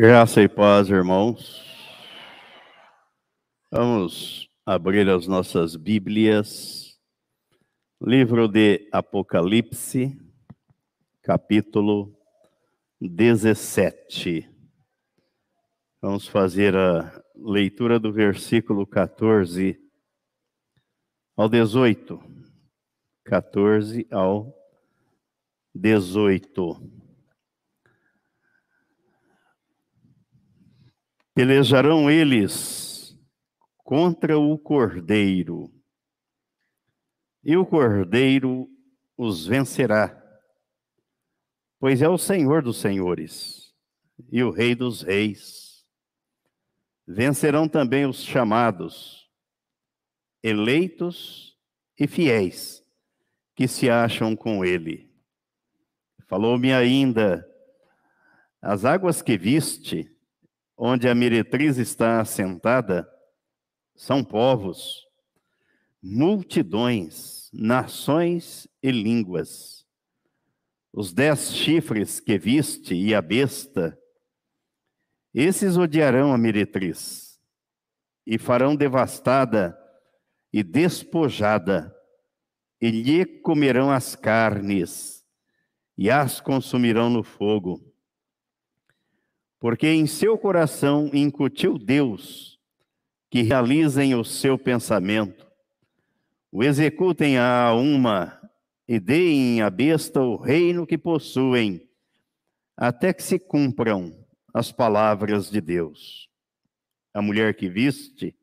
Graça e paz, irmãos. Vamos abrir as nossas Bíblias. Livro de Apocalipse, capítulo 17. Vamos fazer a leitura do versículo 14 ao 18. 14 ao 18. Pelejarão eles contra o cordeiro, e o cordeiro os vencerá, pois é o Senhor dos senhores e o Rei dos reis. Vencerão também os chamados, eleitos e fiéis, que se acham com ele. Falou-me ainda: as águas que viste, onde a meretriz está assentada, são povos, multidões, nações e línguas. Os dez chifres que viste e a besta, esses odiarão a meretriz e farão devastada e despojada, e lhe comerão as carnes e as consumirão no fogo porque em seu coração incutiu Deus que realizem o seu pensamento, o executem a uma e deem à besta o reino que possuem, até que se cumpram as palavras de Deus. A mulher que viste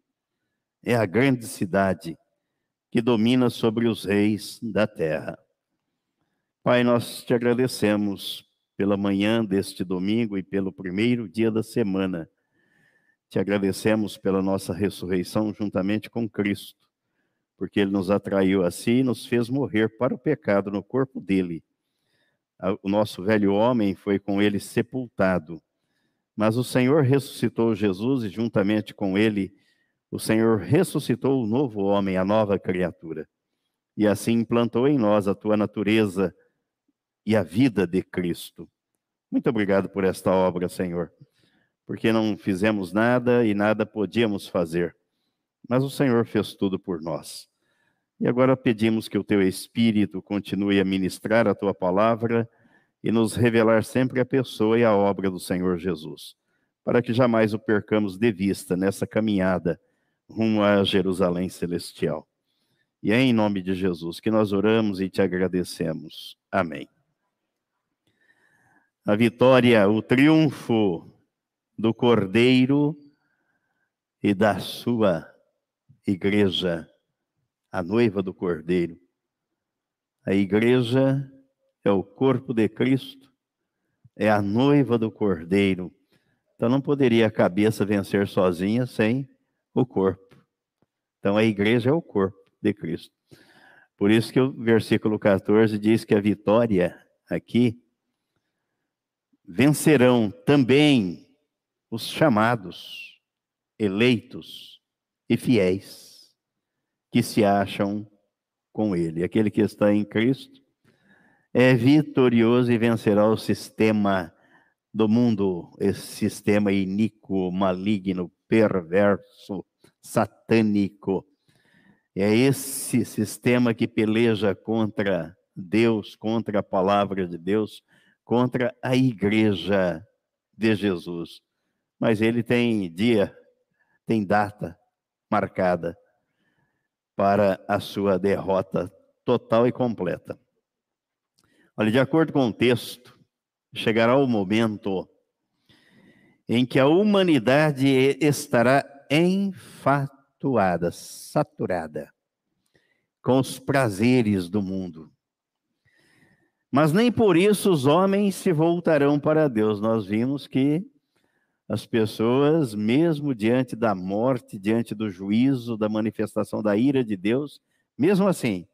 é a grande cidade que domina sobre os reis da terra. Pai, nós te agradecemos pela manhã deste domingo e pelo primeiro dia da semana. Te agradecemos pela nossa ressurreição juntamente com Cristo, porque Ele nos atraiu a si e nos fez morrer para o pecado no corpo dele. O nosso velho homem foi com ele sepultado, mas o Senhor ressuscitou Jesus e juntamente com ele, o Senhor ressuscitou o novo homem, a nova criatura. E assim implantou em nós a tua natureza e a vida de Cristo. Muito obrigado por esta obra, Senhor, porque não fizemos nada e nada podíamos fazer, mas o Senhor fez tudo por nós. E agora pedimos que o teu Espírito continue a ministrar a tua palavra e nos revelar sempre a pessoa e a obra do Senhor Jesus, para que jamais o percamos de vista nessa caminhada rumo a Jerusalém celestial. E é em nome de Jesus que nós oramos e te agradecemos. Amém a vitória, o triunfo do Cordeiro e da sua igreja, a noiva do Cordeiro. A igreja é o corpo de Cristo, é a noiva do Cordeiro. Então não poderia a cabeça vencer sozinha sem o corpo. Então a igreja é o corpo de Cristo. Por isso que o versículo 14 diz que a vitória aqui vencerão também os chamados, eleitos e fiéis que se acham com Ele. Aquele que está em Cristo é vitorioso e vencerá o sistema do mundo, esse sistema iníquo, maligno, perverso, satânico. É esse sistema que peleja contra Deus, contra a palavra de Deus, contra a igreja de Jesus. Mas ele tem dia, tem data marcada para a sua derrota total e completa. Olha, de acordo com o texto, chegará o momento em que a humanidade estará enfatuada, saturada com os prazeres do mundo. Mas nem por isso os homens se voltarão para Deus. Nós vimos que as pessoas, mesmo diante da morte, diante do juízo, da manifestação da ira de Deus, mesmo assim,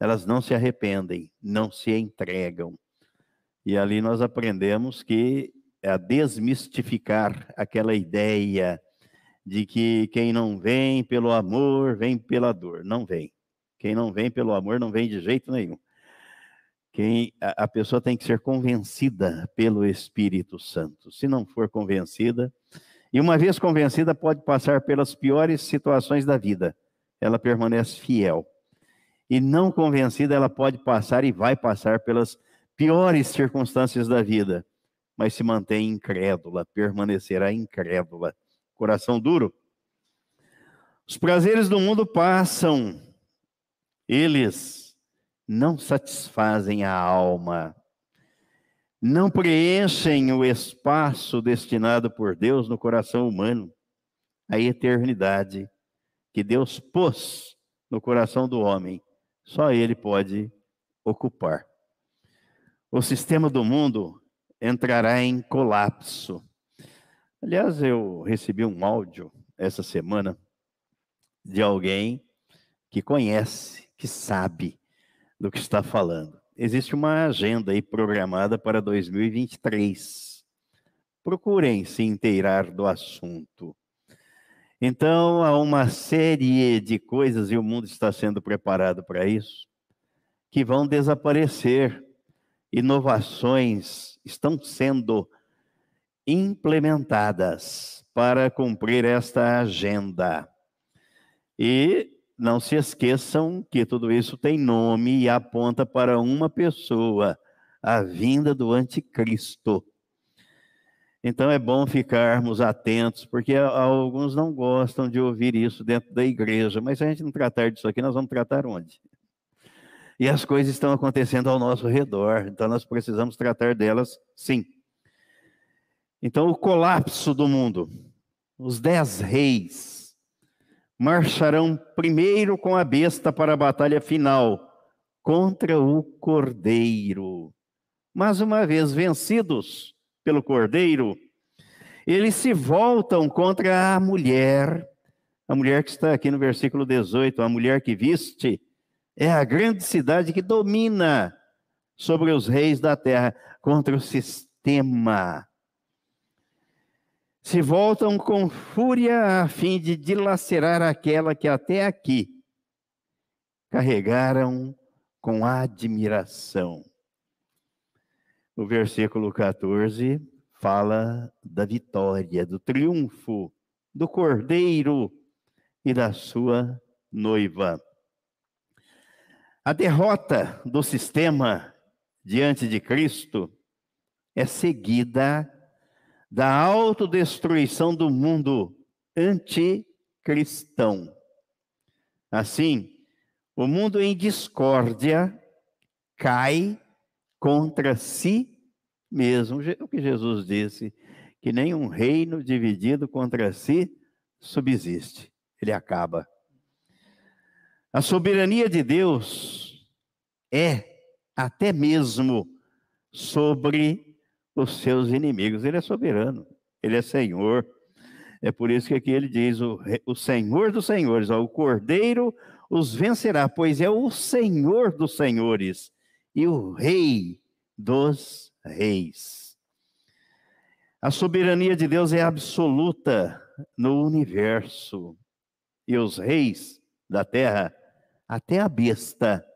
elas não se arrependem, não se entregam. E ali nós aprendemos que é a desmistificar aquela ideia de que quem não vem pelo amor, vem pela dor. Não vem. Quem não vem pelo amor, não vem de jeito nenhum. Quem, a, a pessoa tem que ser convencida pelo Espírito Santo. Se não for convencida, e uma vez convencida, pode passar pelas piores situações da vida, ela permanece fiel. E não convencida, ela pode passar e vai passar pelas piores circunstâncias da vida, mas se mantém incrédula, permanecerá incrédula. Coração duro. Os prazeres do mundo passam, eles não satisfazem a alma, não preenchem o espaço destinado por Deus no coração humano, a eternidade que Deus pôs no coração do homem, só Ele pode ocupar. O sistema do mundo entrará em colapso. Aliás, eu recebi um áudio essa semana de alguém que conhece, que sabe do que está falando. Existe uma agenda aí programada para 2023. Procurem se inteirar do assunto. Então, há uma série de coisas, e o mundo está sendo preparado para isso, que vão desaparecer. Inovações estão sendo implementadas para cumprir esta agenda. E não se esqueçam que tudo isso tem nome e aponta para uma pessoa, a vinda do anticristo. Então é bom ficarmos atentos, porque alguns não gostam de ouvir isso dentro da igreja, mas se a gente não tratar disso aqui, nós vamos tratar onde? E as coisas estão acontecendo ao nosso redor, então nós precisamos tratar delas sim. Então, o colapso do mundo, os dez reis, marcharão primeiro com a besta para a batalha final contra o cordeiro. Mas uma vez vencidos pelo cordeiro, eles se voltam contra a mulher, a mulher que está aqui no versículo 18, a mulher que viste, é a grande cidade que domina sobre os reis da terra, contra o sistema se voltam com fúria a fim de dilacerar aquela que até aqui carregaram com admiração. O versículo 14 fala da vitória, do triunfo do cordeiro e da sua noiva. A derrota do sistema diante de Cristo é seguida da autodestruição do mundo anticristão. Assim, o mundo em discórdia cai contra si mesmo. O que Jesus disse, que nenhum reino dividido contra si subsiste, ele acaba. A soberania de Deus é até mesmo sobre os seus inimigos. Ele é soberano, ele é Senhor. É por isso que aqui ele diz: o, o Senhor dos Senhores, ó, o Cordeiro os vencerá, pois é o Senhor dos Senhores e o Rei dos Reis. A soberania de Deus é absoluta no universo, e os reis da terra, até a besta,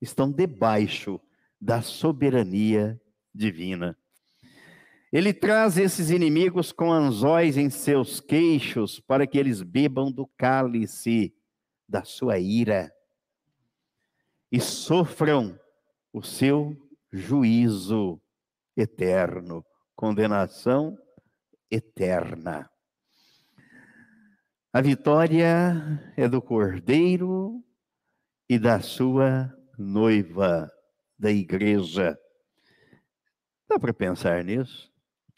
estão debaixo da soberania divina. Ele traz esses inimigos com anzóis em seus queixos para que eles bebam do cálice da sua ira e sofram o seu juízo eterno, condenação eterna. A vitória é do Cordeiro e da sua noiva, da igreja. Dá para pensar nisso?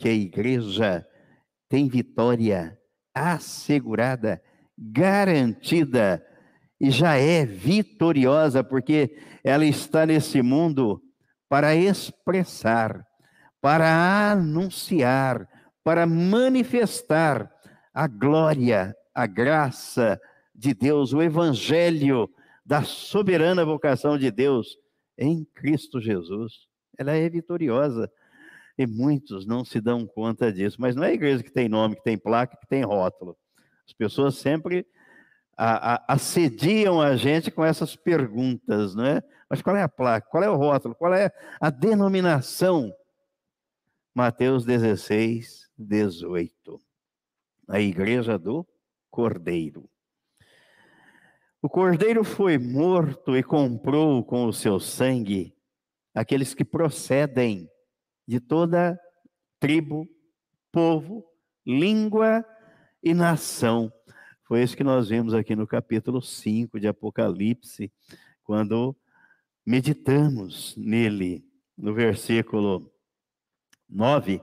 Que a igreja tem vitória assegurada, garantida, e já é vitoriosa, porque ela está nesse mundo para expressar, para anunciar, para manifestar a glória, a graça de Deus, o evangelho da soberana vocação de Deus em Cristo Jesus. Ela é vitoriosa. E muitos não se dão conta disso. Mas não é a igreja que tem nome, que tem placa, que tem rótulo. As pessoas sempre a, a, assediam a gente com essas perguntas, não é? Mas qual é a placa? Qual é o rótulo? Qual é a denominação? Mateus 16, 18. A igreja do Cordeiro. O Cordeiro foi morto e comprou com o seu sangue aqueles que procedem de toda tribo, povo, língua e nação. Foi isso que nós vimos aqui no capítulo 5 de Apocalipse, quando meditamos nele, no versículo 9.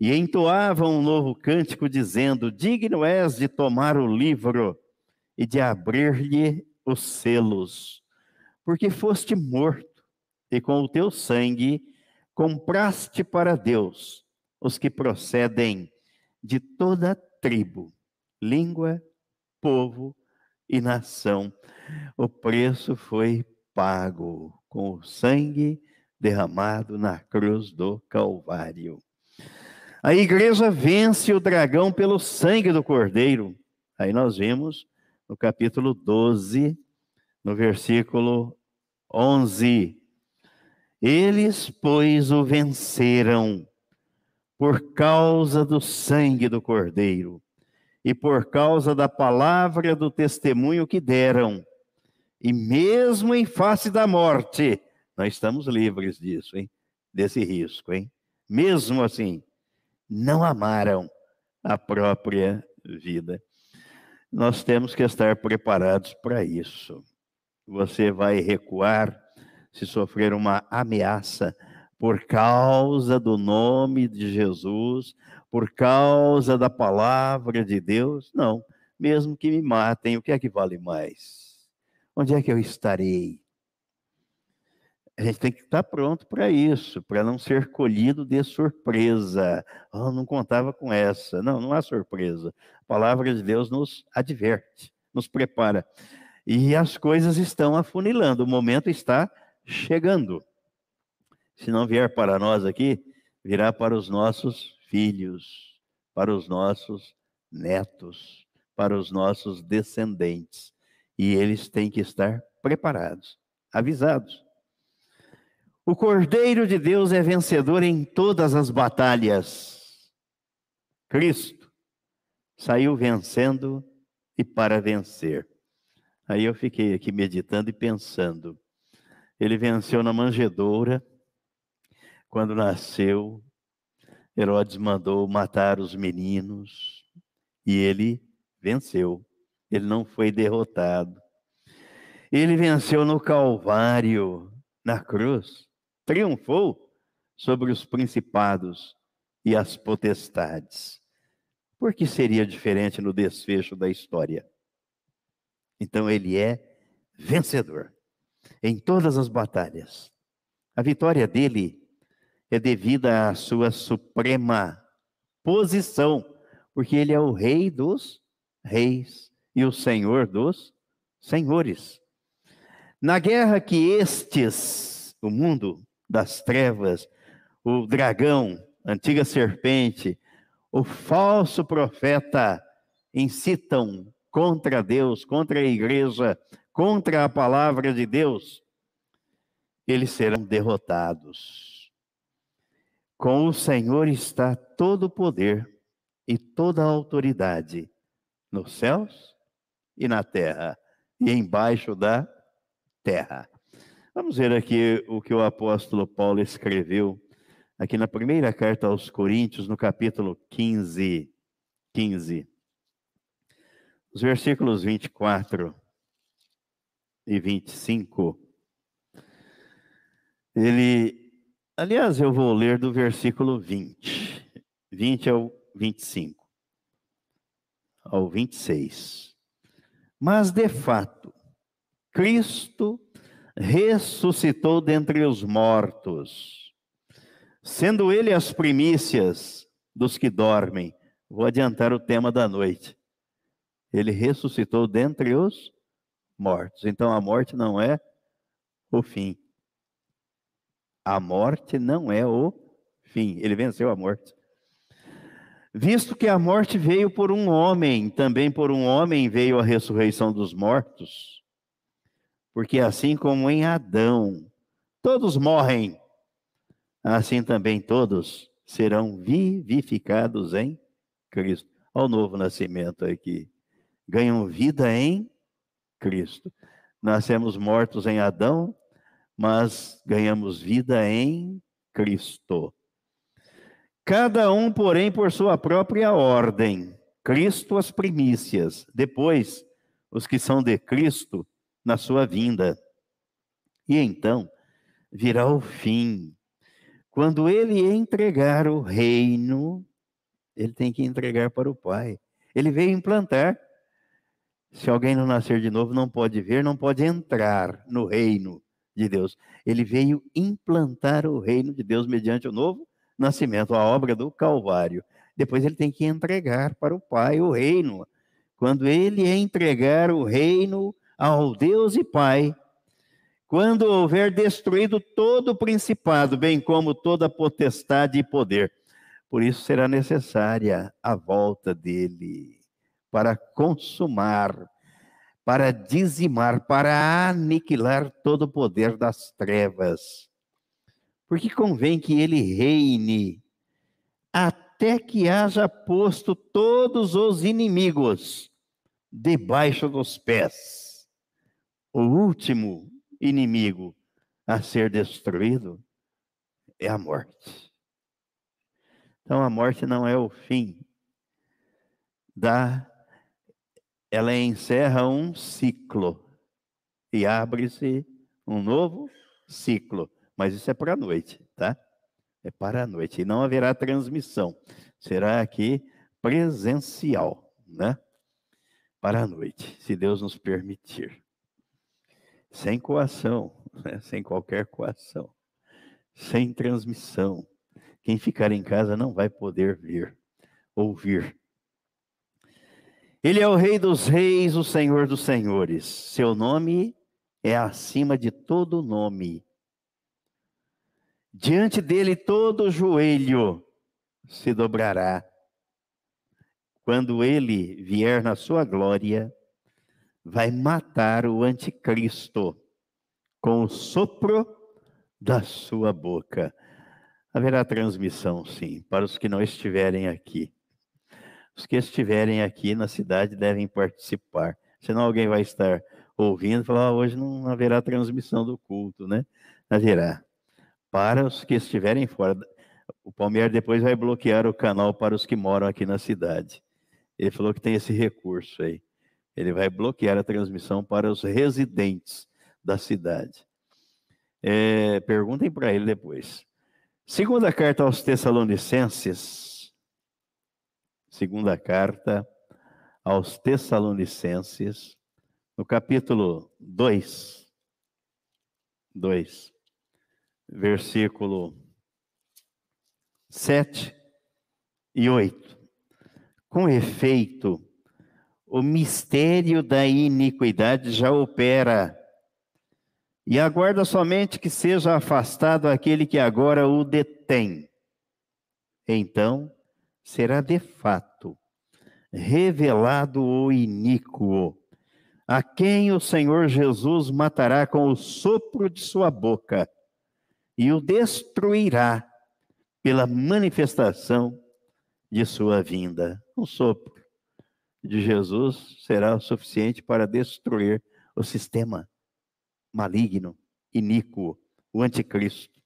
E entoavam um novo cântico, dizendo: Digno és de tomar o livro e de abrir-lhe os selos, porque foste morto, e com o teu sangue compraste para Deus os que procedem de toda tribo, língua, povo e nação. O preço foi pago com o sangue derramado na cruz do Calvário. A igreja vence o dragão pelo sangue do Cordeiro. Aí nós vimos no capítulo 12, no versículo 11. Eles, pois, o venceram por causa do sangue do Cordeiro e por causa da palavra do testemunho que deram. E mesmo em face da morte, nós estamos livres disso, hein? Desse risco, hein? Mesmo assim, não amaram a própria vida. Nós temos que estar preparados para isso. Você vai recuar se sofrer uma ameaça por causa do nome de Jesus, por causa da palavra de Deus? Não. Mesmo que me matem, o que é que vale mais? Onde é que eu estarei? A gente tem que estar pronto para isso, para não ser colhido de surpresa. Oh, não contava com essa. Não, não há surpresa. A palavra de Deus nos adverte, nos prepara. E as coisas estão afunilando, o momento está chegando. Se não vier para nós aqui, virá para os nossos filhos, para os nossos netos, para os nossos descendentes. E eles têm que estar preparados, avisados. O Cordeiro de Deus é vencedor em todas as batalhas. Cristo saiu vencendo e para vencer. Aí eu fiquei aqui meditando e pensando. Ele venceu na manjedoura. Quando nasceu, Herodes mandou matar os meninos e ele venceu. Ele não foi derrotado. Ele venceu no Calvário, na cruz. Triunfou sobre os principados e as potestades. Por que seria diferente no desfecho da história? Então ele é vencedor em todas as batalhas. A vitória dele é devida à sua suprema posição, porque ele é o rei dos reis e o senhor dos senhores. Na guerra que estes, o mundo das trevas, o dragão, a antiga serpente, o falso profeta incitam contra Deus, contra a igreja, contra a palavra de Deus, eles serão derrotados. Com o Senhor está todo o poder e toda a autoridade nos céus e na terra e embaixo da terra. Vamos ver aqui o que o apóstolo Paulo escreveu aqui na primeira carta aos Coríntios, no capítulo 15, 15. Os versículos 24 e 25. Ele, aliás, eu vou ler do versículo 20, 20 ao 25, ao 26. Mas de fato, Cristo ressuscitou dentre os mortos, sendo ele as primícias dos que dormem. Vou adiantar o tema da noite. Ele ressuscitou dentre os mortos. Então a morte não é o fim. A morte não é o fim. Ele venceu a morte. Visto que a morte veio por um homem, também por um homem veio a ressurreição dos mortos. Porque assim como em Adão todos morrem, assim também todos serão vivificados em Cristo. Olha o novo nascimento aqui. Ganham vida em Cristo. Nascemos mortos em Adão, mas ganhamos vida em Cristo. Cada um, porém, por sua própria ordem. Cristo as primícias, depois os que são de Cristo na sua vinda. E então virá o fim. Quando ele entregar o reino, ele tem que entregar para o Pai. Ele veio implantar. Se alguém não nascer de novo, não pode ver, não pode entrar no reino de Deus. Ele veio implantar o reino de Deus mediante o novo nascimento, a obra do Calvário. Depois ele tem que entregar para o Pai o reino. Quando ele entregar o reino ao Deus e Pai, quando houver destruído todo o principado, bem como toda potestade e poder. Por isso será necessária a volta dele para consumar, para dizimar, para aniquilar todo o poder das trevas porque convém que ele reine até que haja posto todos os inimigos debaixo dos pés. O último inimigo a ser destruído é a morte. Então a morte não é o fim da ela encerra um ciclo e abre-se um novo ciclo. Mas isso é para a noite, tá? É para a noite. E não haverá transmissão. Será aqui presencial, né? Para a noite, se Deus nos permitir. Sem coação, né? sem qualquer coação. Sem transmissão. Quem ficar em casa não vai poder vir, ouvir. Ele é o Rei dos Reis, o Senhor dos Senhores. Seu nome é acima de todo nome Diante dele todo joelho se dobrará. Quando ele vier na sua glória, vai matar o anticristo com o sopro da sua boca. Haverá transmissão, sim, para os que não estiverem aqui. Os que estiverem aqui na cidade devem participar. Senão alguém vai estar ouvindo e falar: ah, hoje não haverá transmissão do culto, né? Haverá para os que estiverem fora. O Palmeiras depois vai bloquear o canal para os que moram aqui na cidade. Ele falou que tem esse recurso aí. Ele vai bloquear a transmissão para os residentes da cidade. É, perguntem para ele depois. Segunda carta aos Tessalonicenses. Segunda carta aos Tessalonicenses, no capítulo 2. 2 versículo 7 e 8. Com efeito, o mistério da iniquidade já opera, e aguarda somente que seja afastado aquele que agora o detém. Então, será de fato revelado o iníquo, a quem o Senhor Jesus matará com o sopro de sua boca e o destruirá pela manifestação de sua vinda. Um sopro de Jesus será o suficiente para destruir o sistema maligno, iníquo, o anticristo.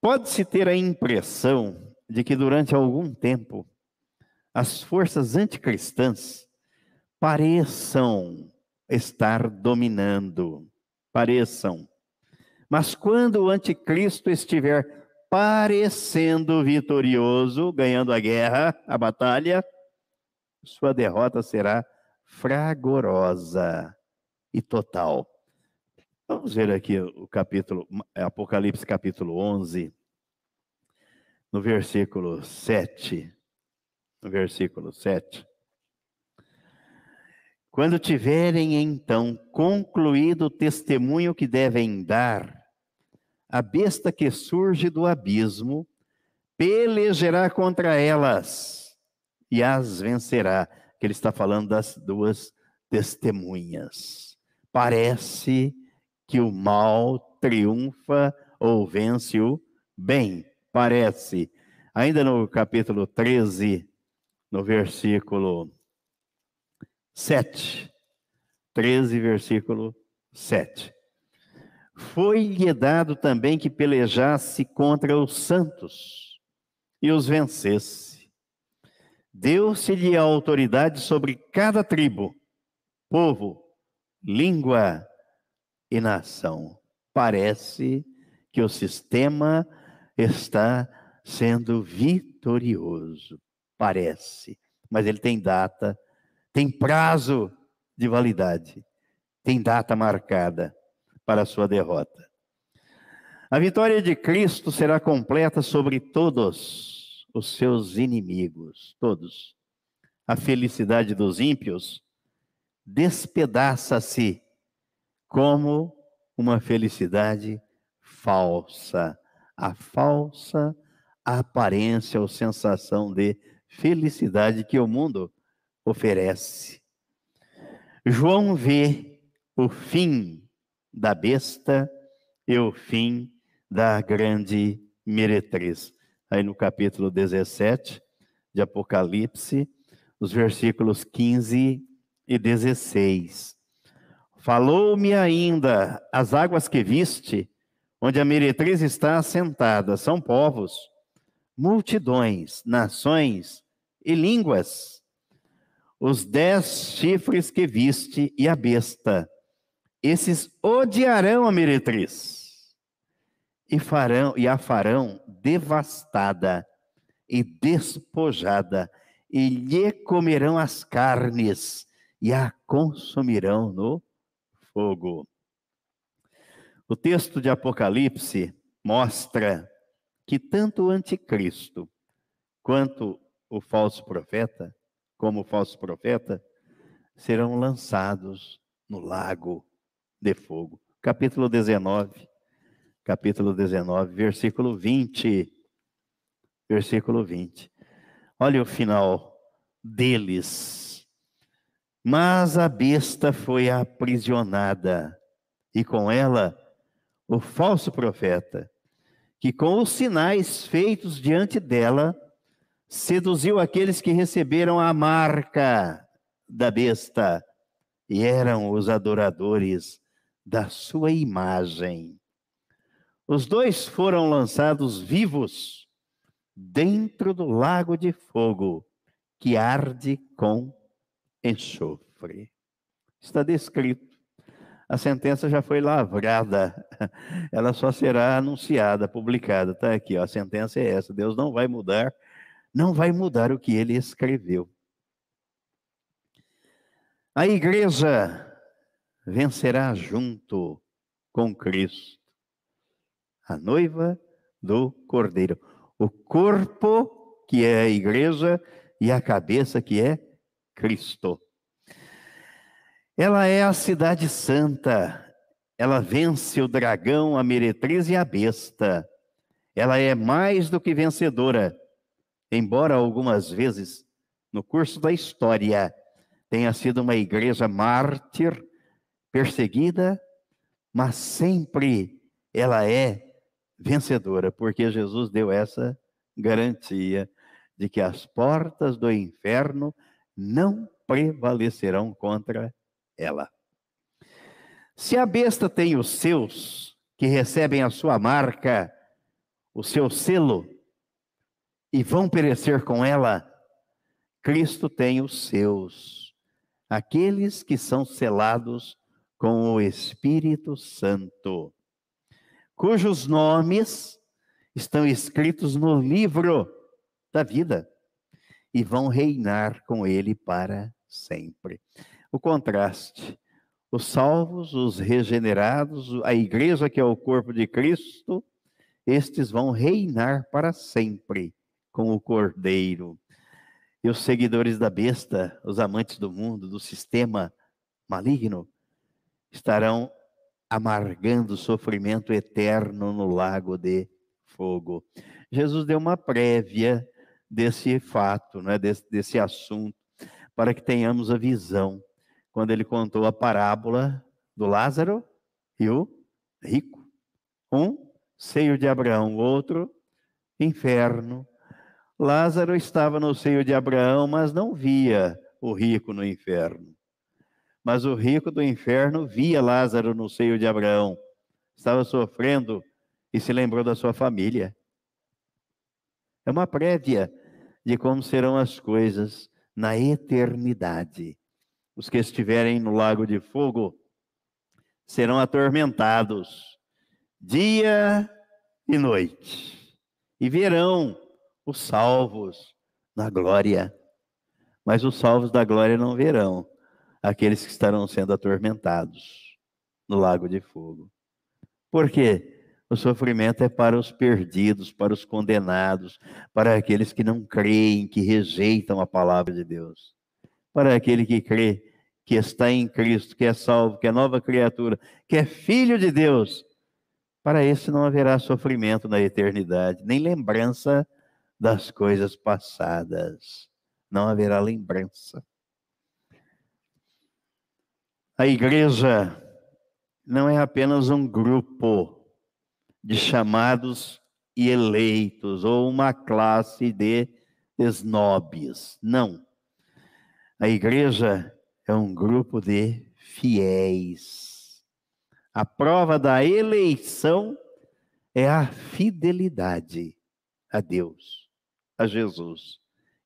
Pode-se ter a impressão de que durante algum tempo as forças anticristãs pareçam estar dominando, pareçam mas quando o anticristo estiver parecendo vitorioso, ganhando a guerra, a batalha, sua derrota será fragorosa e total. Vamos ver aqui o capítulo, Apocalipse capítulo 11, no versículo 7. No versículo 7. Quando tiverem então concluído o testemunho que devem dar, a besta que surge do abismo pelejará contra elas e as vencerá. Que ele está falando das duas testemunhas. Parece que o mal triunfa ou vence o bem. Parece. Ainda no capítulo 13, no versículo 7. 13, versículo 7. Foi-lhe dado também que pelejasse contra os santos e os vencesse. Deu-se-lhe a autoridade sobre cada tribo, povo, língua e nação. Parece que o sistema está sendo vitorioso. Parece. Mas ele tem data, tem prazo de validade, tem data marcada para a sua derrota. A vitória de Cristo será completa sobre todos os seus inimigos, todos. A felicidade dos ímpios despedaça-se como uma felicidade falsa. A falsa aparência ou sensação de felicidade que o mundo oferece. João vê o fim da besta e o fim da grande meretriz. Aí no capítulo 17 de Apocalipse, os versículos 15 e 16. Falou-me ainda as águas que viste, onde a meretriz está assentada, são povos, multidões, nações e línguas. Os dez chifres que viste e a besta esses odiarão a meretriz e farão e a farão devastada e despojada e lhe comerão as carnes e a consumirão no fogo. O texto de Apocalipse mostra que tanto o anticristo quanto o falso profeta, como o falso profeta, serão lançados no lago de fogo. Capítulo 19, capítulo 19, versículo 20. Versículo 20. Olha o final deles. Mas a besta foi aprisionada, e com ela o falso profeta, que com os sinais feitos diante dela, seduziu aqueles que receberam a marca da besta e eram os adoradores da sua imagem. Os dois foram lançados vivos dentro do lago de fogo que arde com enxofre. Está descrito. A sentença já foi lavrada, ela só será anunciada, publicada. Está aqui, ó, a sentença é essa. Deus não vai mudar, não vai mudar o que ele escreveu. A igreja vencerá junto com Cristo, a noiva do Cordeiro. O corpo, que é a igreja, e a cabeça, que é Cristo. Ela é a cidade santa, ela vence o dragão, a meretriz e a besta. Ela é mais do que vencedora, embora algumas vezes, no curso da história, tenha sido uma igreja mártir perseguida, mas sempre ela é vencedora, porque Jesus deu essa garantia de que as portas do inferno não prevalecerão contra ela. Se a besta tem os seus, que recebem a sua marca, o seu selo, e vão perecer com ela, Cristo tem os seus, aqueles que são selados com o Espírito Santo, cujos nomes estão escritos no livro da vida e vão reinar com ele para sempre. O contraste: os salvos, os regenerados, a igreja que é o corpo de Cristo, estes vão reinar para sempre com o Cordeiro. E os seguidores da besta, os amantes do mundo, do sistema maligno, estarão amargando sofrimento eterno no lago de fogo. Jesus deu uma prévia desse fato, né, desse, desse assunto, para que tenhamos a visão, quando ele contou a parábola do Lázaro e o rico. Um, seio de Abraão, outro, inferno. Lázaro estava no seio de Abraão, mas não via o rico no inferno. Mas o rico do inferno via Lázaro no seio de Abraão, estava sofrendo e se lembrou da sua família. É uma prévia de como serão as coisas na eternidade. Os que estiverem no lago de fogo serão atormentados dia e noite, e verão os salvos na glória. Mas os salvos da glória não verão aqueles que estarão sendo atormentados no lago de fogo. Por quê? O sofrimento é para os perdidos, para os condenados, para aqueles que não creem, que rejeitam a palavra de Deus. Para aquele que crê que está em Cristo, que é salvo, que é nova criatura, que é filho de Deus. Para esse não haverá sofrimento na eternidade, nem lembrança das coisas passadas. Não haverá lembrança. A igreja não é apenas um grupo de chamados e eleitos, ou uma classe de snobs. Não. A igreja é um grupo de fiéis. A prova da eleição é a fidelidade a Deus, a Jesus.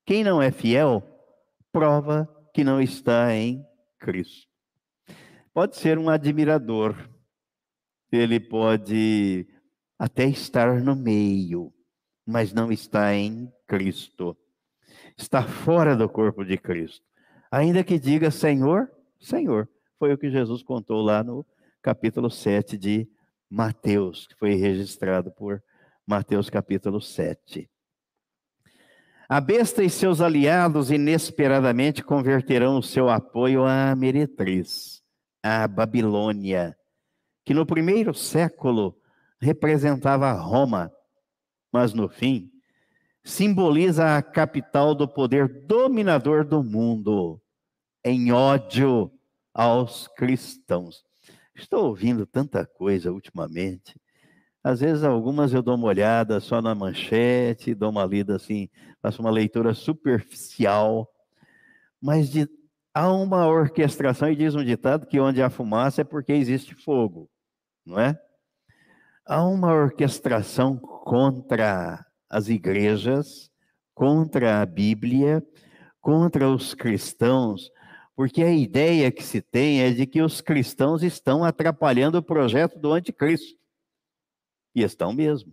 Quem não é fiel, prova que não está em Cristo. Pode ser um admirador, ele pode até estar no meio, mas não está em Cristo. Está fora do corpo de Cristo. Ainda que diga Senhor, Senhor. Foi o que Jesus contou lá no capítulo 7 de Mateus, que foi registrado por Mateus capítulo 7. A besta e seus aliados inesperadamente converterão o seu apoio à meretriz, à Babilônia, que no primeiro século representava Roma, mas no fim simboliza a capital do poder dominador do mundo, em ódio aos cristãos. Estou ouvindo tanta coisa ultimamente às vezes, algumas eu dou uma olhada só na manchete, dou uma lida assim, faço uma leitura superficial, mas de, há uma orquestração, e diz um ditado que onde há fumaça é porque existe fogo, não é? Há uma orquestração contra as igrejas, contra a Bíblia, contra os cristãos, porque a ideia que se tem é de que os cristãos estão atrapalhando o projeto do anticristo. E estão mesmo.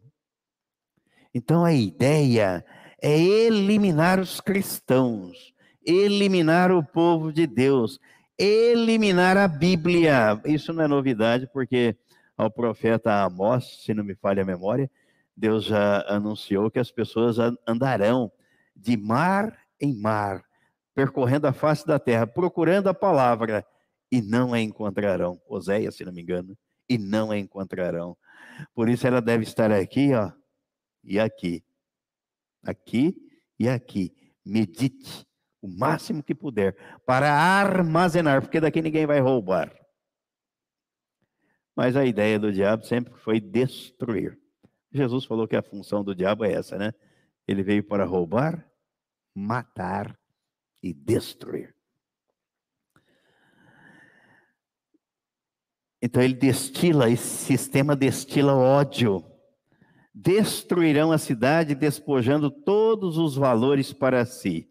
Então a ideia é eliminar os cristãos, eliminar o povo de Deus, eliminar a Bíblia. Isso não é novidade, porque ao profeta Amós, se não me falha a memória, Deus já anunciou que as pessoas andarão de mar em mar, percorrendo a face da terra, procurando a palavra, e não a encontrarão. Oséias, se não me engano, e não a encontrarão. Por isso ela deve estar aqui, ó, e aqui. Aqui e aqui. Medite o máximo que puder para armazenar, porque daqui ninguém vai roubar. Mas a ideia do diabo sempre foi destruir. Jesus falou que a função do diabo é essa, né? Ele veio para roubar, matar e destruir. Então ele destila, esse sistema destila ódio. Destruirão a cidade, despojando todos os valores para si.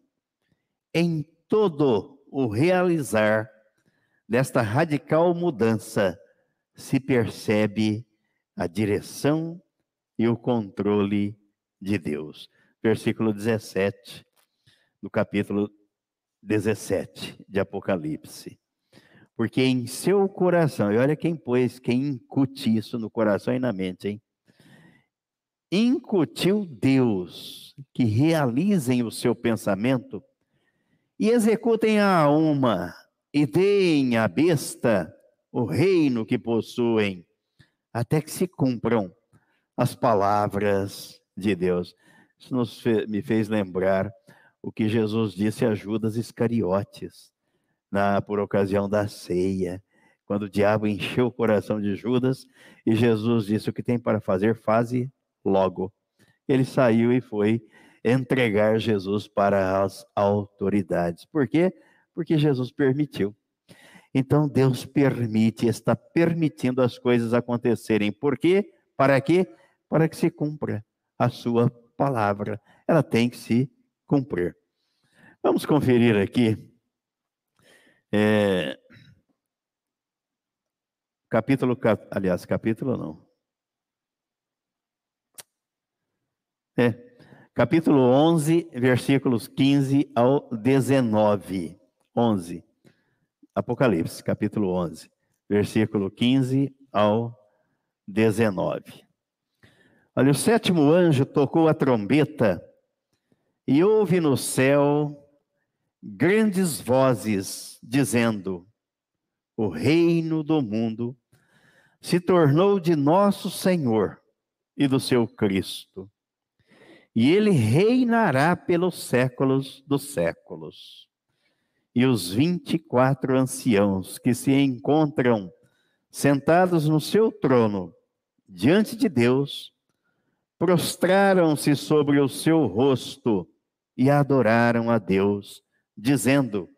Em todo o realizar desta radical mudança, se percebe a direção e o controle de Deus. Versículo 17 do capítulo 17 de Apocalipse. Porque em seu coração, e olha quem pôs, quem incute isso no coração e na mente, hein? Incutiu Deus que realizem o seu pensamento e executem a alma e deem à besta o reino que possuem, até que se cumpram as palavras de Deus. Isso nos me fez lembrar o que Jesus disse a Judas Iscariotes, na, por ocasião da ceia, quando o diabo encheu o coração de Judas e Jesus disse: O que tem para fazer, faze logo. Ele saiu e foi entregar Jesus para as autoridades. Por quê? Porque Jesus permitiu. Então Deus permite, está permitindo as coisas acontecerem. Por quê? Para quê? Para que se cumpra a sua palavra. Ela tem que se cumprir. Vamos conferir aqui. É, capítulo, aliás, capítulo não. É, capítulo 11, versículos 15 ao 19. 11. Apocalipse, capítulo 11, versículo 15 ao 19. Olha, o sétimo anjo tocou a trombeta e houve no céu grandes vozes dizendo: O reino do mundo se tornou de nosso Senhor e do seu Cristo e ele reinará pelos séculos dos séculos. E os vinte e quatro anciãos que se encontram sentados no seu trono, diante de Deus, prostraram-se sobre o seu rosto e adoraram a Deus, dizendo: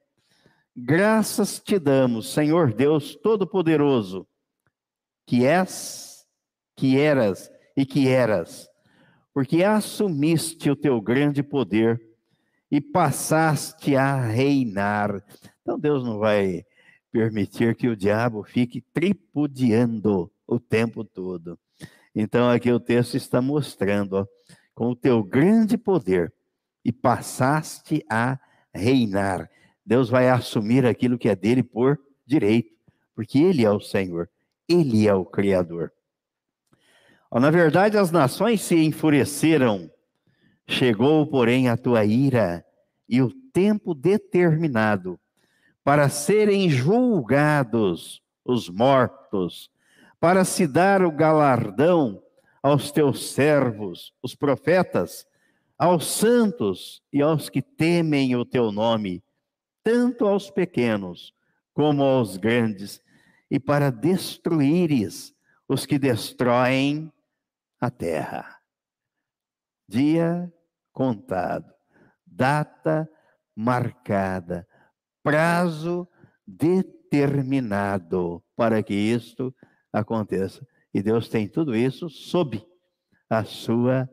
Graças te damos, Senhor Deus Todo-Poderoso, que és, que eras e que eras porque assumiste o teu grande poder e passaste a reinar. Então Deus não vai permitir que o diabo fique tripudiando o tempo todo. Então aqui o texto está mostrando, ó, com o teu grande poder e passaste a reinar. Deus vai assumir aquilo que é dele por direito, porque ele é o Senhor, ele é o criador. Na verdade, as nações se enfureceram. Chegou, porém, a tua ira e o tempo determinado para serem julgados os mortos, para se dar o galardão aos teus servos, os profetas, aos santos e aos que temem o teu nome, tanto aos pequenos como aos grandes, e para destruíres os que destroem a terra. Dia contado, data marcada, prazo determinado para que isto aconteça. E Deus tem tudo isso sob a sua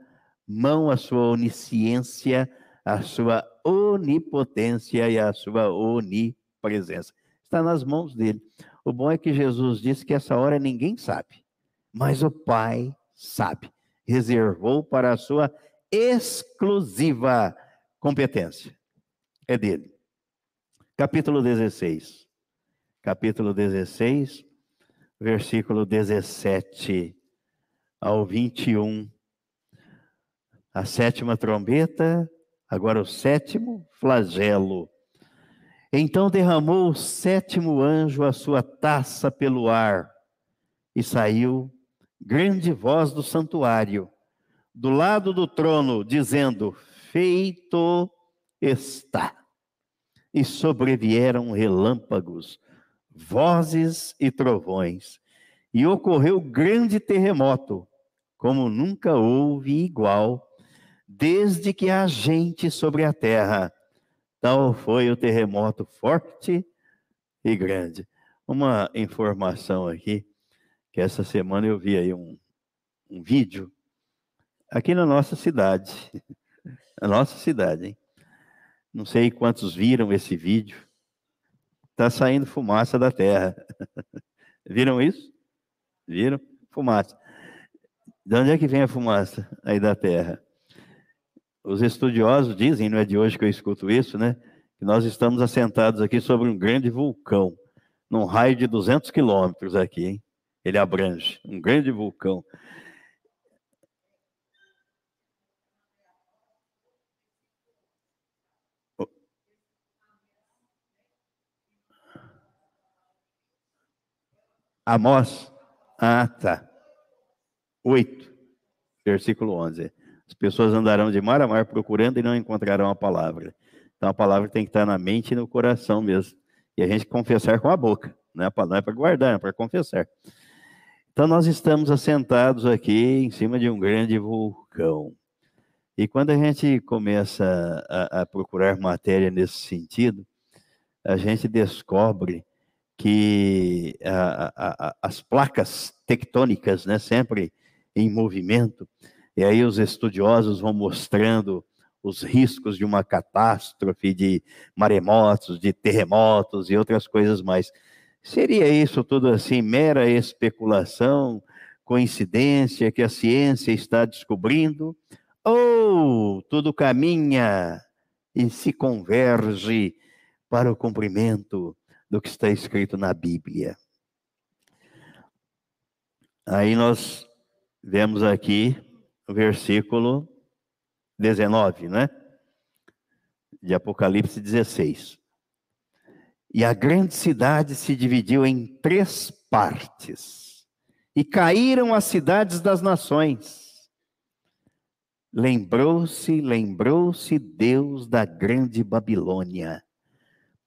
mão, a sua onisciência, a sua onipotência e a sua onipresença. Está nas mãos dele. O bom é que Jesus disse que essa hora ninguém sabe, mas o Pai sabe, reservou para a sua exclusiva competência. É dele. Capítulo 16. Capítulo 16, versículo 17 ao 21. A sétima trombeta, agora o sétimo flagelo. Então derramou o sétimo anjo a sua taça pelo ar e saiu grande voz do santuário, do lado do trono, dizendo: Feito está. E sobrevieram relâmpagos, vozes e trovões, e ocorreu grande terremoto, como nunca houve igual, desde que há gente sobre a terra. Tal foi o terremoto forte e grande. Uma informação aqui que essa semana eu vi aí um, um vídeo aqui na nossa cidade. Na nossa cidade, hein? Não sei quantos viram esse vídeo. Está saindo fumaça da terra. Viram isso? Viram? Fumaça. De onde é que vem a fumaça aí da terra? Os estudiosos dizem, não é de hoje que eu escuto isso, né? Que nós estamos assentados aqui sobre um grande vulcão, num raio de 200 quilômetros aqui, hein? ele abrange, um grande vulcão. Amós, ah, tá. Oito. Versículo 11. As pessoas andarão de mar a mar procurando e não encontrarão a palavra. Então a palavra tem que estar na mente e no coração mesmo. E a gente confessar com a boca. Não é para guardar, é para confessar. Então nós estamos assentados aqui em cima de um grande vulcão. E quando a gente começa a, a procurar matéria nesse sentido, a gente descobre que a, a, as placas tectônicas, né, sempre em movimento, e aí os estudiosos vão mostrando os riscos de uma catástrofe, de maremotos, de terremotos e outras coisas mais. Seria isso tudo assim mera especulação, coincidência que a ciência está descobrindo? Ou tudo caminha e se converge para o cumprimento do que está escrito na Bíblia? Aí nós vemos aqui versículo 19, né? De Apocalipse 16. E a grande cidade se dividiu em três partes, e caíram as cidades das nações. Lembrou-se, lembrou-se Deus da grande Babilônia,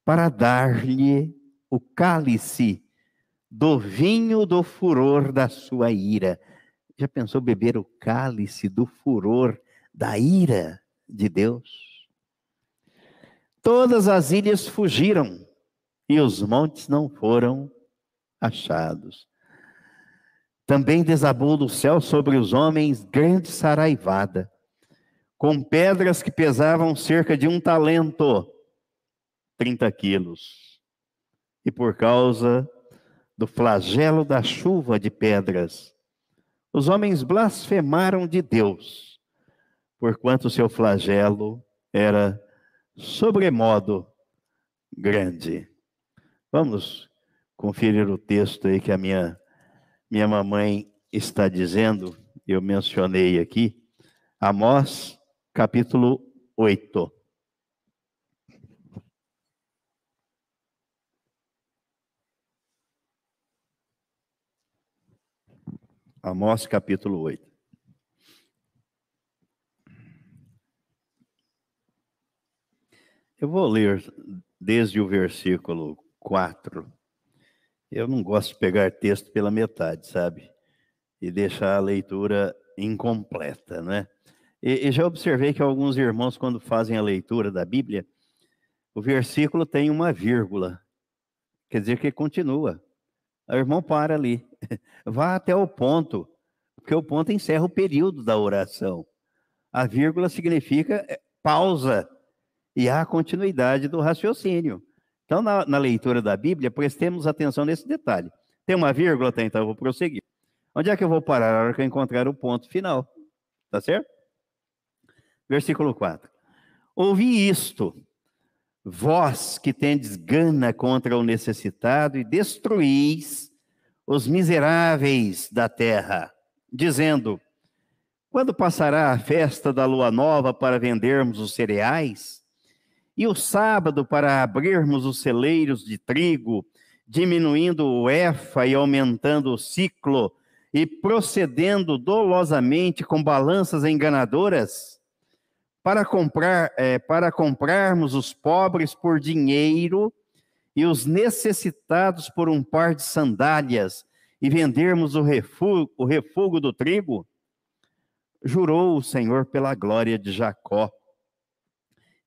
para dar-lhe o cálice do vinho do furor da sua ira. Já pensou beber o cálice do furor da ira de Deus? Todas as ilhas fugiram e os montes não foram achados. Também desabou do céu sobre os homens grande saraivada, com pedras que pesavam cerca de um talento, 30 quilos. E por causa do flagelo da chuva de pedras, os homens blasfemaram de Deus, porquanto seu flagelo era sobremodo grande. Vamos conferir o texto aí que a minha, minha mamãe está dizendo, eu mencionei aqui, Amós, capítulo 8. Amós, capítulo 8. Eu vou ler desde o versículo 4. Eu não gosto de pegar texto pela metade, sabe? E deixar a leitura incompleta, né? E, e já observei que alguns irmãos, quando fazem a leitura da Bíblia, o versículo tem uma vírgula. Quer dizer que continua. O irmão para ali. Vá até o ponto, porque o ponto encerra o período da oração. A vírgula significa é, pausa e há continuidade do raciocínio. Então, na, na, leitura da Bíblia, prestemos atenção nesse detalhe. Tem uma vírgula, até então eu vou prosseguir. Onde é que eu vou parar? A hora que eu encontrar o ponto final. Tá certo? Versículo 4. Ouvi isto, vós que tendes gana contra o necessitado e destruís os miseráveis da terra, dizendo: quando passará a festa da lua nova para vendermos os cereais? e o sábado para abrirmos os celeiros de trigo, diminuindo o efa e aumentando o ciclo, e procedendo dolosamente com balanças enganadoras, para comprar, é, para comprarmos os pobres por dinheiro e os necessitados por um par de sandálias, e vendermos o o refúgio do trigo? Jurou o Senhor pela glória de Jacó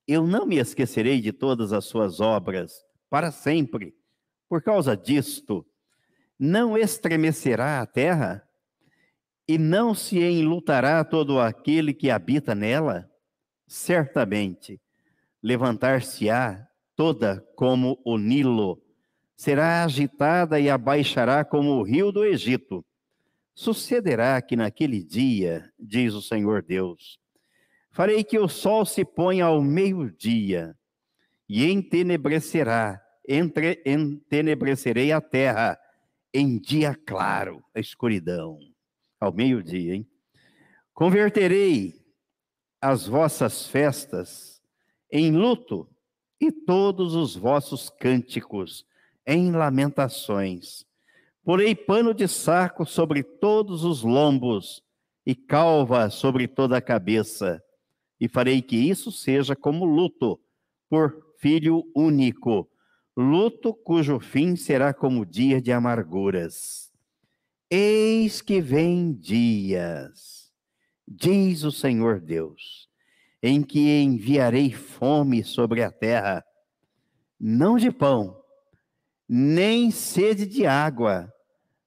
eu não me esquecerei de todas as suas obras para sempre. Por causa disto, não estremecerá a terra e não se enlutará todo aquele que habita nela? Certamente, levantar-se-á toda como o Nilo, será agitada e abaixará como o rio do Egito. Sucederá que naquele dia, diz o Senhor Deus, Farei que o sol se ponha ao meio-dia e entenebrecerá, entre, entenebrecerei a terra em dia claro, a escuridão, ao meio-dia, hein? Converterei as vossas festas em luto e todos os vossos cânticos em lamentações. Porei pano de saco sobre todos os lombos e calva sobre toda a cabeça, e farei que isso seja como luto por filho único, luto cujo fim será como dia de amarguras. Eis que vem dias, diz o Senhor Deus, em que enviarei fome sobre a terra, não de pão, nem sede de água,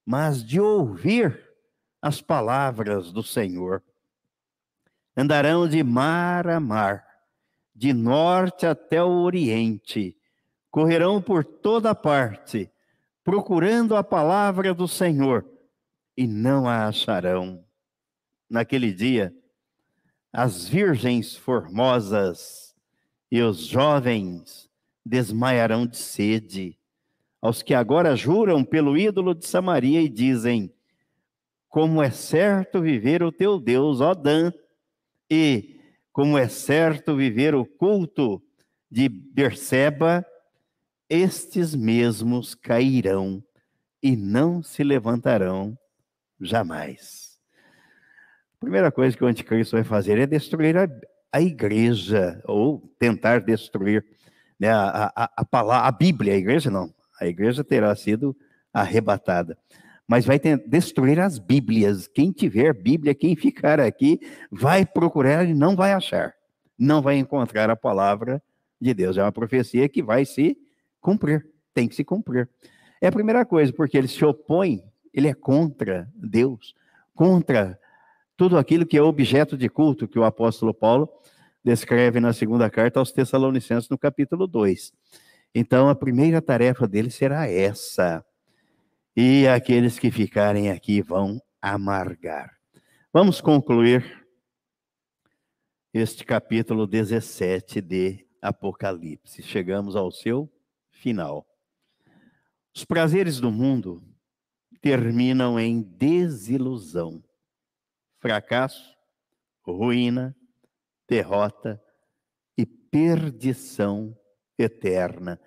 mas de ouvir as palavras do Senhor. Andarão de mar a mar, de norte até o oriente, correrão por toda parte, procurando a palavra do Senhor, e não a acharão. Naquele dia, as virgens formosas e os jovens desmaiarão de sede. Aos que agora juram pelo ídolo de Samaria e dizem: Como é certo viver o teu Deus, ó Dan, e como é certo viver o culto de Berseba, estes mesmos cairão e não se levantarão jamais. A primeira coisa que o anticristo vai fazer é destruir a, a igreja, ou tentar destruir né, a, a, a, palavra, a Bíblia, a igreja não. A igreja terá sido arrebatada. Mas vai ter, destruir as Bíblias. Quem tiver Bíblia, quem ficar aqui, vai procurar e não vai achar. Não vai encontrar a palavra de Deus. É uma profecia que vai se cumprir. Tem que se cumprir. É a primeira coisa, porque ele se opõe, ele é contra Deus, contra tudo aquilo que é objeto de culto que o apóstolo Paulo descreve na segunda carta aos Tessalonicenses, no capítulo 2. Então, a primeira tarefa dele será essa. E aqueles que ficarem aqui vão amargar. Vamos concluir este capítulo 17 de Apocalipse. Chegamos ao seu final. Os prazeres do mundo terminam em desilusão fracasso, ruína, derrota e perdição eterna.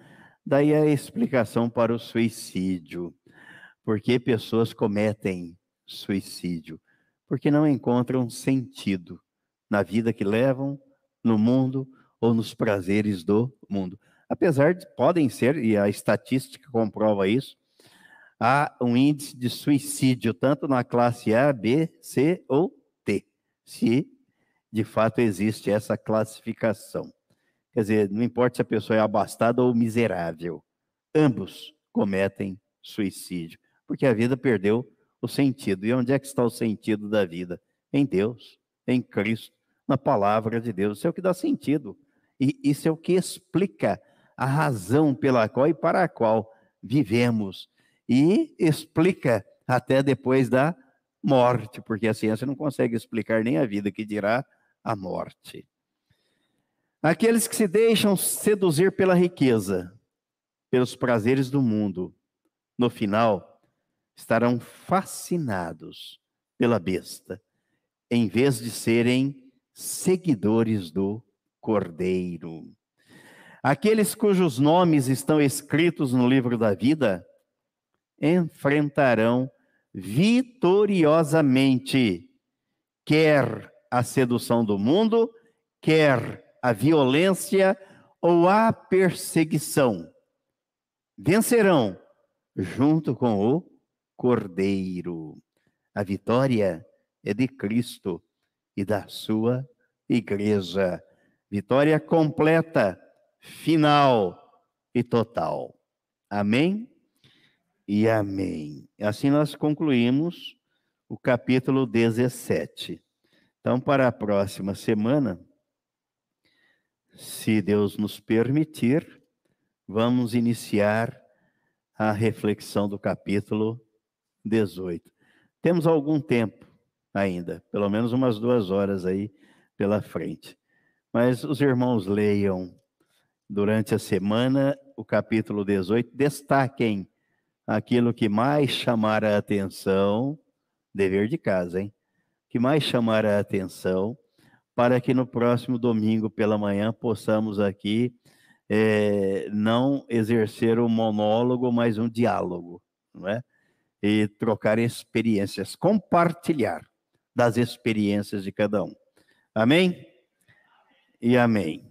Daí a explicação para o suicídio. Por que pessoas cometem suicídio? Porque não encontram sentido na vida que levam, no mundo ou nos prazeres do mundo. Apesar de podem ser, e a estatística comprova isso, há um índice de suicídio tanto na classe A, B, C ou T, se de fato existe essa classificação. Quer dizer, não importa se a pessoa é abastada ou miserável, ambos cometem suicídio, porque a vida perdeu o sentido. E onde é que está o sentido da vida? Em Deus, em Cristo, na palavra de Deus. Isso é o que dá sentido. E isso é o que explica a razão pela qual e para a qual vivemos e explica até depois da morte, porque a ciência não consegue explicar nem a vida, que dirá a morte. Aqueles que se deixam seduzir pela riqueza, pelos prazeres do mundo, no final estarão fascinados pela besta, em vez de serem seguidores do Cordeiro. Aqueles cujos nomes estão escritos no livro da vida enfrentarão vitoriosamente quer a sedução do mundo, quer a violência ou a perseguição. Vencerão junto com o Cordeiro. A vitória é de Cristo e da sua igreja. Vitória completa, final e total. Amém? E amém. Assim nós concluímos o capítulo 17. Então, para a próxima semana, se Deus nos permitir, vamos iniciar a reflexão do capítulo 18. Temos algum tempo ainda, pelo menos umas duas horas aí pela frente. Mas os irmãos leiam durante a semana o capítulo 18, destaquem aquilo que mais chamar a atenção, dever de casa, hein? Que mais chamar a atenção, para que no próximo domingo pela manhã possamos aqui é, não exercer um monólogo, mas um diálogo, não é? E trocar experiências, compartilhar das experiências de cada um. Amém? E amém.